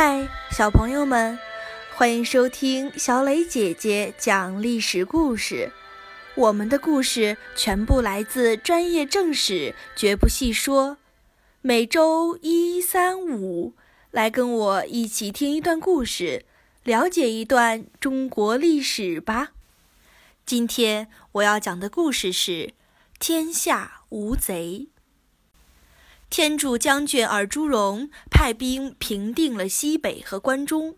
嗨，小朋友们，欢迎收听小磊姐姐讲历史故事。我们的故事全部来自专业正史，绝不细说。每周一、三、五来跟我一起听一段故事，了解一段中国历史吧。今天我要讲的故事是“天下无贼”。天柱将军尔朱荣派兵平定了西北和关中，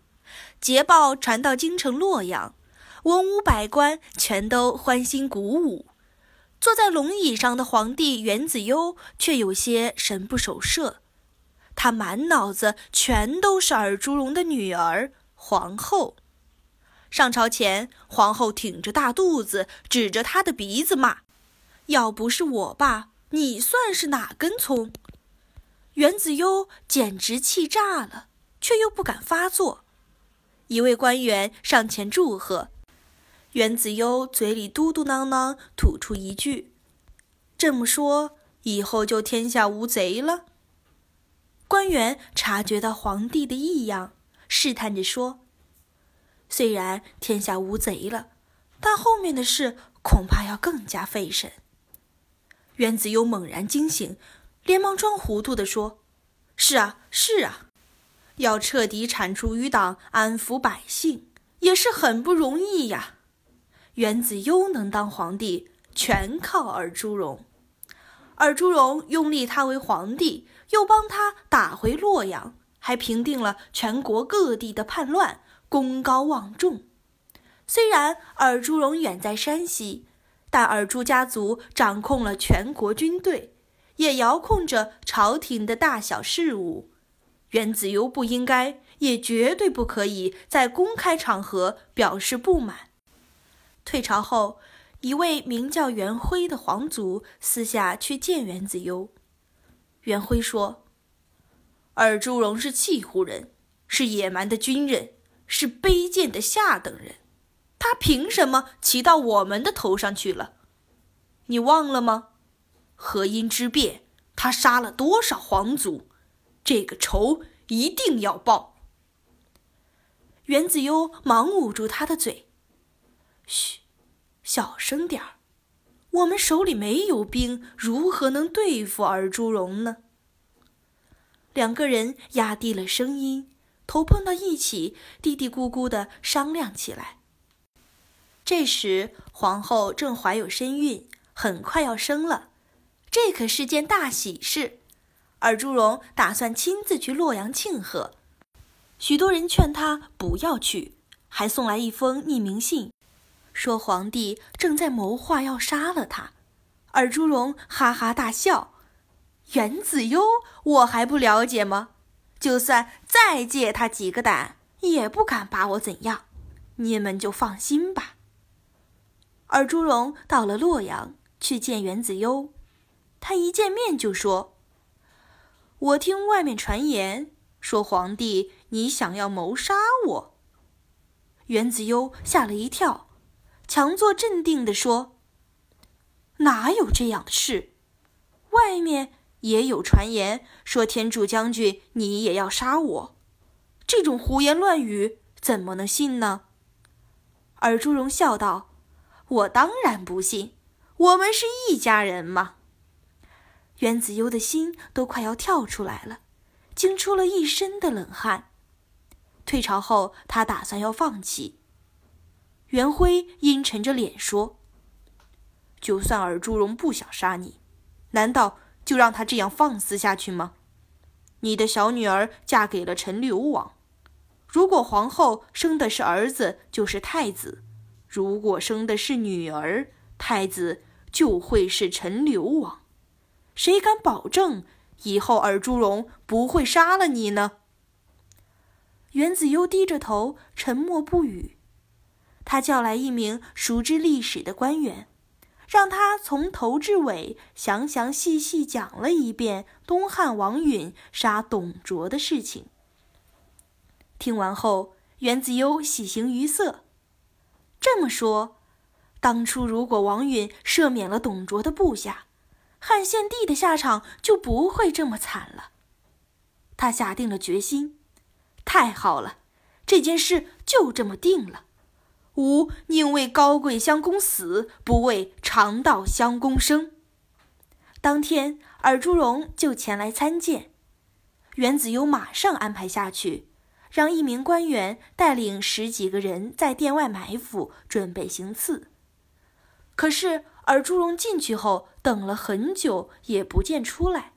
捷报传到京城洛阳，文武百官全都欢欣鼓舞。坐在龙椅上的皇帝元子攸却有些神不守舍，他满脑子全都是尔朱荣的女儿皇后。上朝前，皇后挺着大肚子，指着他的鼻子骂：“要不是我爸，你算是哪根葱？”元子攸简直气炸了，却又不敢发作。一位官员上前祝贺，元子攸嘴里嘟嘟囔囔，吐出一句：“这么说，以后就天下无贼了。”官员察觉到皇帝的异样，试探着说：“虽然天下无贼了，但后面的事恐怕要更加费神。”元子攸猛然惊醒。连忙装糊涂地说：“是啊，是啊，要彻底铲除余党，安抚百姓，也是很不容易呀。元子攸能当皇帝，全靠尔朱荣。尔朱荣拥立他为皇帝，又帮他打回洛阳，还平定了全国各地的叛乱，功高望重。虽然尔朱荣远在山西，但尔朱家族掌控了全国军队。”也遥控着朝廷的大小事务，袁子攸不应该，也绝对不可以在公开场合表示不满。退朝后，一位名叫袁辉的皇族私下去见袁子攸。元辉说：“尔朱荣是契胡人，是野蛮的军人，是卑贱的下等人，他凭什么骑到我们的头上去了？你忘了吗？”河阴之变，他杀了多少皇族？这个仇一定要报。元子悠忙捂住他的嘴：“嘘，小声点儿，我们手里没有兵，如何能对付尔朱荣呢？”两个人压低了声音，头碰到一起，嘀嘀咕咕的商量起来。这时，皇后正怀有身孕，很快要生了。这可是件大喜事，尔朱荣打算亲自去洛阳庆贺。许多人劝他不要去，还送来一封匿名信，说皇帝正在谋划要杀了他。尔朱荣哈哈大笑：“元子攸，我还不了解吗？就算再借他几个胆，也不敢把我怎样。你们就放心吧。”尔朱荣到了洛阳，去见元子攸。他一见面就说：“我听外面传言说皇帝你想要谋杀我。”袁子攸吓了一跳，强作镇定地说：“哪有这样的事？外面也有传言说天柱将军你也要杀我，这种胡言乱语怎么能信呢？”尔朱荣笑道：“我当然不信，我们是一家人嘛。”元子攸的心都快要跳出来了，惊出了一身的冷汗。退朝后，他打算要放弃。袁辉阴沉着脸说：“就算尔朱荣不想杀你，难道就让他这样放肆下去吗？你的小女儿嫁给了陈留王，如果皇后生的是儿子，就是太子；如果生的是女儿，太子就会是陈留王。”谁敢保证以后尔朱荣不会杀了你呢？袁子攸低着头，沉默不语。他叫来一名熟知历史的官员，让他从头至尾详详细细讲了一遍东汉王允杀董卓的事情。听完后，袁子攸喜形于色。这么说，当初如果王允赦免了董卓的部下，汉献帝的下场就不会这么惨了。他下定了决心，太好了，这件事就这么定了。吾宁为高贵相公死，不为长道相公生。当天，尔朱荣就前来参见，袁子悠马上安排下去，让一名官员带领十几个人在殿外埋伏，准备行刺。可是尔朱荣进去后，等了很久也不见出来，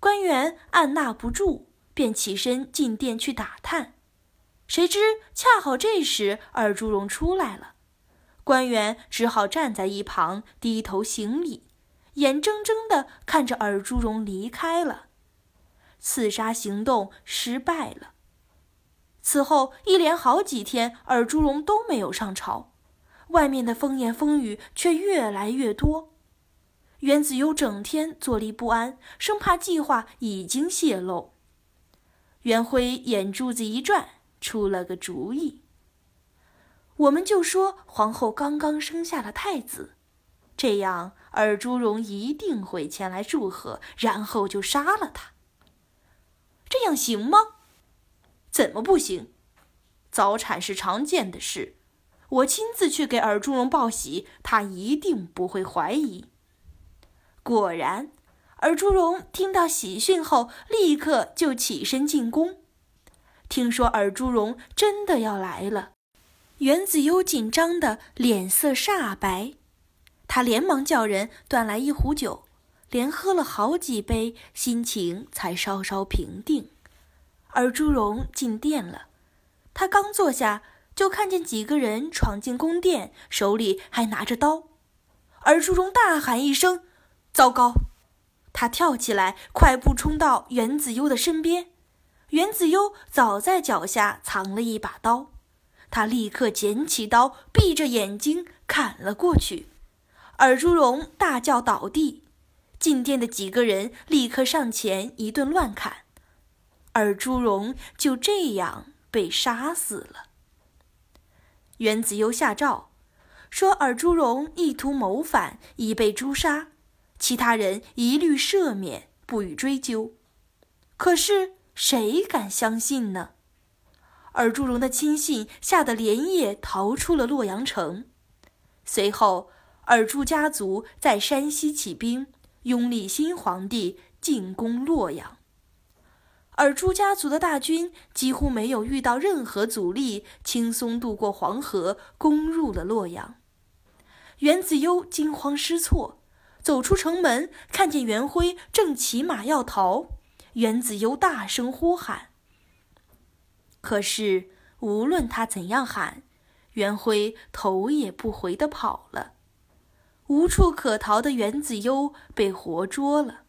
官员按捺不住，便起身进殿去打探。谁知恰好这时尔朱荣出来了，官员只好站在一旁低头行礼，眼睁睁地看着尔朱荣离开了。刺杀行动失败了。此后一连好几天，尔朱荣都没有上朝，外面的风言风语却越来越多。袁子悠整天坐立不安，生怕计划已经泄露。袁辉眼珠子一转。出了个主意，我们就说皇后刚刚生下了太子，这样尔朱荣一定会前来祝贺，然后就杀了他。这样行吗？怎么不行？早产是常见的事，我亲自去给尔朱荣报喜，他一定不会怀疑。果然，尔朱荣听到喜讯后，立刻就起身进宫。听说尔朱荣真的要来了，袁子悠紧张的脸色煞白，他连忙叫人端来一壶酒，连喝了好几杯，心情才稍稍平定。尔朱荣进殿了，他刚坐下，就看见几个人闯进宫殿，手里还拿着刀。尔朱荣大喊一声：“糟糕！”他跳起来，快步冲到袁子悠的身边。袁子悠早在脚下藏了一把刀，他立刻捡起刀，闭着眼睛砍了过去。尔朱荣大叫倒地，进殿的几个人立刻上前一顿乱砍，尔朱荣就这样被杀死了。袁子悠下诏，说尔朱荣意图谋反，已被诛杀，其他人一律赦免，不予追究。可是。谁敢相信呢？尔朱荣的亲信吓得连夜逃出了洛阳城。随后，尔朱家族在山西起兵，拥立新皇帝，进攻洛阳。尔朱家族的大军几乎没有遇到任何阻力，轻松渡过黄河，攻入了洛阳。元子攸惊慌失措，走出城门，看见袁辉正骑马要逃。袁子悠大声呼喊，可是无论他怎样喊，袁辉头也不回地跑了。无处可逃的袁子悠被活捉了，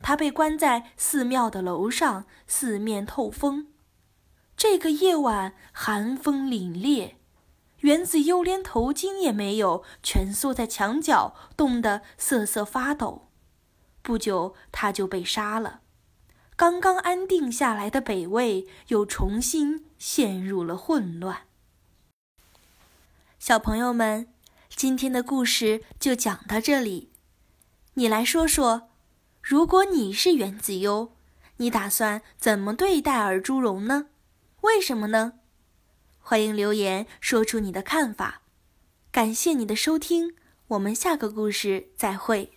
他被关在寺庙的楼上，四面透风。这个夜晚寒风凛冽，袁子悠连头巾也没有，蜷缩在墙角，冻得瑟瑟发抖。不久，他就被杀了。刚刚安定下来的北魏又重新陷入了混乱。小朋友们，今天的故事就讲到这里。你来说说，如果你是袁子悠，你打算怎么对待尔朱荣呢？为什么呢？欢迎留言说出你的看法。感谢你的收听，我们下个故事再会。